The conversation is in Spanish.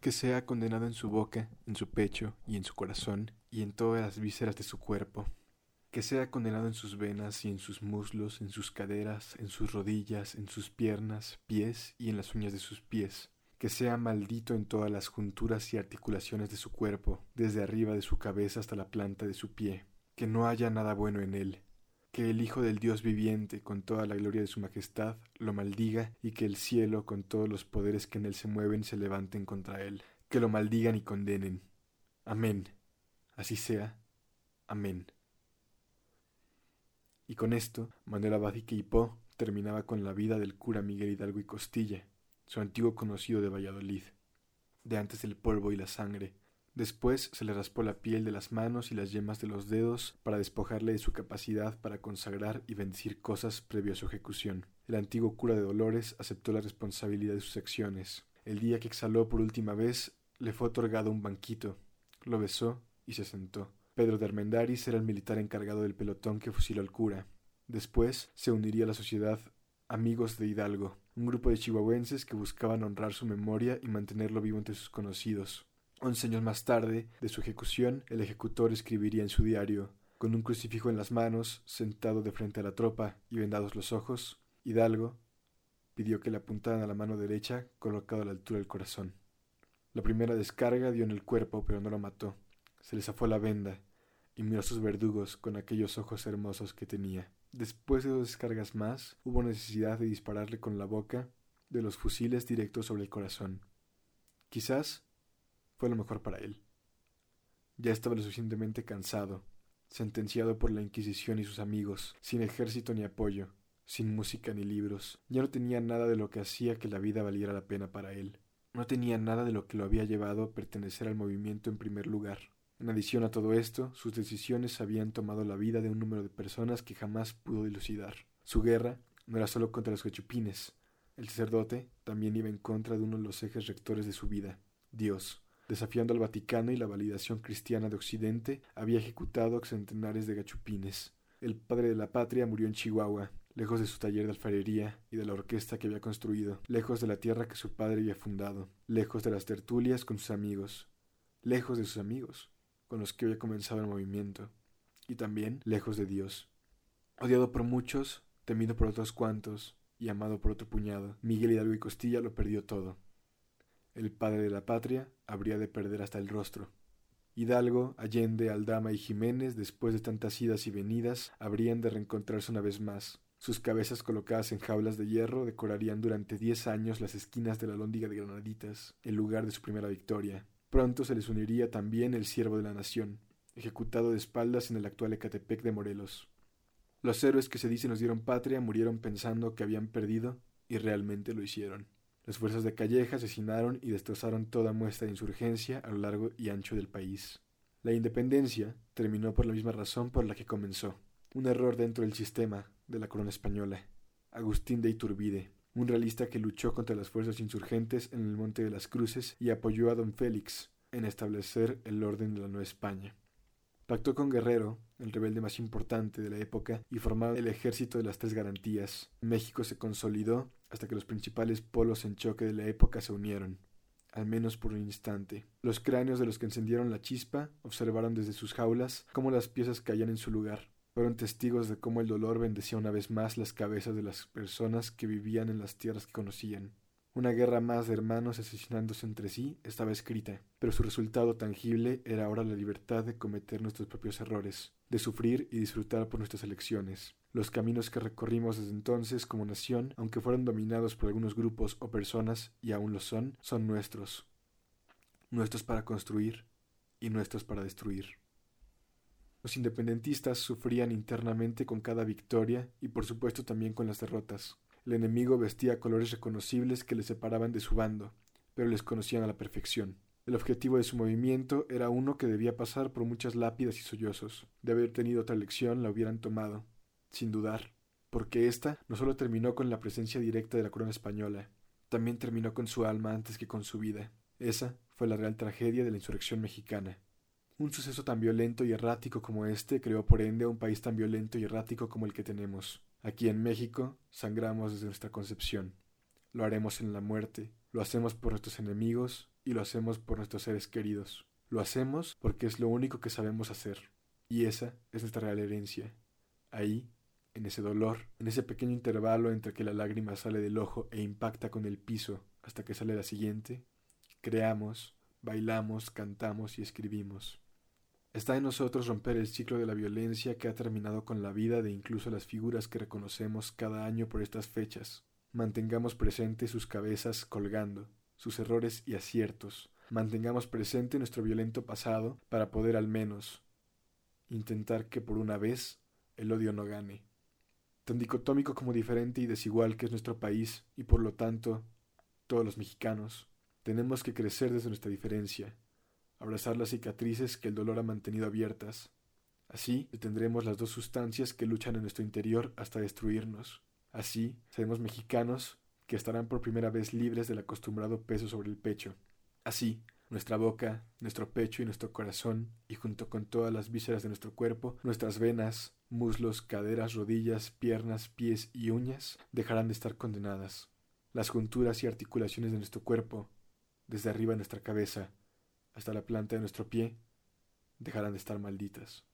que sea condenado en su boca, en su pecho y en su corazón y en todas las vísceras de su cuerpo, que sea condenado en sus venas y en sus muslos, en sus caderas, en sus rodillas, en sus piernas, pies y en las uñas de sus pies, que sea maldito en todas las junturas y articulaciones de su cuerpo, desde arriba de su cabeza hasta la planta de su pie, que no haya nada bueno en él, que el Hijo del Dios viviente, con toda la gloria de su majestad, lo maldiga, y que el cielo, con todos los poderes que en él se mueven, se levanten contra él, que lo maldigan y condenen. Amén. Así sea. Amén. Y con esto, Manuel Abad y terminaba con la vida del cura Miguel Hidalgo y Costilla, su antiguo conocido de Valladolid, de antes del polvo y la sangre, Después se le raspó la piel de las manos y las yemas de los dedos para despojarle de su capacidad para consagrar y bendecir cosas previo a su ejecución. El antiguo cura de Dolores aceptó la responsabilidad de sus acciones. El día que exhaló por última vez, le fue otorgado un banquito. Lo besó y se sentó. Pedro de Armendáriz era el militar encargado del pelotón que fusiló al cura. Después se uniría a la sociedad Amigos de Hidalgo, un grupo de chihuahuenses que buscaban honrar su memoria y mantenerlo vivo entre sus conocidos. Once años más tarde de su ejecución, el ejecutor escribiría en su diario, con un crucifijo en las manos, sentado de frente a la tropa y vendados los ojos, Hidalgo pidió que le apuntaran a la mano derecha, colocado a la altura del corazón. La primera descarga dio en el cuerpo, pero no lo mató. Se le zafó la venda y miró a sus verdugos con aquellos ojos hermosos que tenía. Después de dos descargas más, hubo necesidad de dispararle con la boca de los fusiles directos sobre el corazón. Quizás fue lo mejor para él. Ya estaba lo suficientemente cansado, sentenciado por la Inquisición y sus amigos, sin ejército ni apoyo, sin música ni libros. Ya no tenía nada de lo que hacía que la vida valiera la pena para él. No tenía nada de lo que lo había llevado a pertenecer al movimiento en primer lugar. En adición a todo esto, sus decisiones habían tomado la vida de un número de personas que jamás pudo dilucidar. Su guerra no era solo contra los cochupines. El sacerdote también iba en contra de uno de los ejes rectores de su vida, Dios, desafiando al Vaticano y la validación cristiana de Occidente, había ejecutado centenares de gachupines. El padre de la patria murió en Chihuahua, lejos de su taller de alfarería y de la orquesta que había construido, lejos de la tierra que su padre había fundado, lejos de las tertulias con sus amigos, lejos de sus amigos, con los que había comenzado el movimiento, y también lejos de Dios. Odiado por muchos, temido por otros cuantos, y amado por otro puñado, Miguel Hidalgo y Costilla lo perdió todo el padre de la patria, habría de perder hasta el rostro. Hidalgo, Allende, Aldama y Jiménez, después de tantas idas y venidas, habrían de reencontrarse una vez más. Sus cabezas colocadas en jaulas de hierro decorarían durante diez años las esquinas de la lóndiga de Granaditas, el lugar de su primera victoria. Pronto se les uniría también el siervo de la nación, ejecutado de espaldas en el actual Ecatepec de Morelos. Los héroes que se dice nos dieron patria murieron pensando que habían perdido y realmente lo hicieron. Las fuerzas de Calleja asesinaron y destrozaron toda muestra de insurgencia a lo largo y ancho del país. La independencia terminó por la misma razón por la que comenzó. Un error dentro del sistema de la corona española. Agustín de Iturbide, un realista que luchó contra las fuerzas insurgentes en el Monte de las Cruces y apoyó a don Félix en establecer el orden de la Nueva España. Pactó con Guerrero, el rebelde más importante de la época, y formaron el ejército de las tres garantías. México se consolidó hasta que los principales polos en choque de la época se unieron, al menos por un instante. Los cráneos de los que encendieron la chispa observaron desde sus jaulas cómo las piezas caían en su lugar. Fueron testigos de cómo el dolor bendecía una vez más las cabezas de las personas que vivían en las tierras que conocían. Una guerra más de hermanos asesinándose entre sí estaba escrita, pero su resultado tangible era ahora la libertad de cometer nuestros propios errores, de sufrir y disfrutar por nuestras elecciones. Los caminos que recorrimos desde entonces como nación, aunque fueron dominados por algunos grupos o personas, y aún lo son, son nuestros. Nuestros para construir y nuestros para destruir. Los independentistas sufrían internamente con cada victoria y por supuesto también con las derrotas. El enemigo vestía colores reconocibles que le separaban de su bando, pero les conocían a la perfección. El objetivo de su movimiento era uno que debía pasar por muchas lápidas y sollozos. De haber tenido otra lección la hubieran tomado, sin dudar, porque ésta no solo terminó con la presencia directa de la corona española, también terminó con su alma antes que con su vida. Esa fue la real tragedia de la insurrección mexicana. Un suceso tan violento y errático como este creó por ende a un país tan violento y errático como el que tenemos. Aquí en México sangramos desde nuestra concepción. Lo haremos en la muerte, lo hacemos por nuestros enemigos y lo hacemos por nuestros seres queridos. Lo hacemos porque es lo único que sabemos hacer. Y esa es nuestra real herencia. Ahí, en ese dolor, en ese pequeño intervalo entre que la lágrima sale del ojo e impacta con el piso hasta que sale la siguiente, creamos, bailamos, cantamos y escribimos. Está en nosotros romper el ciclo de la violencia que ha terminado con la vida de incluso las figuras que reconocemos cada año por estas fechas. Mantengamos presentes sus cabezas colgando, sus errores y aciertos. Mantengamos presente nuestro violento pasado para poder al menos intentar que por una vez el odio no gane. Tan dicotómico como diferente y desigual que es nuestro país y por lo tanto todos los mexicanos, tenemos que crecer desde nuestra diferencia, abrazar las cicatrices que el dolor ha mantenido abiertas. Así detendremos las dos sustancias que luchan en nuestro interior hasta destruirnos. Así seremos mexicanos que estarán por primera vez libres del acostumbrado peso sobre el pecho. Así, nuestra boca, nuestro pecho y nuestro corazón, y junto con todas las vísceras de nuestro cuerpo, nuestras venas, muslos, caderas, rodillas, piernas, pies y uñas, dejarán de estar condenadas. Las junturas y articulaciones de nuestro cuerpo, desde arriba de nuestra cabeza, hasta la planta de nuestro pie dejarán de estar malditas.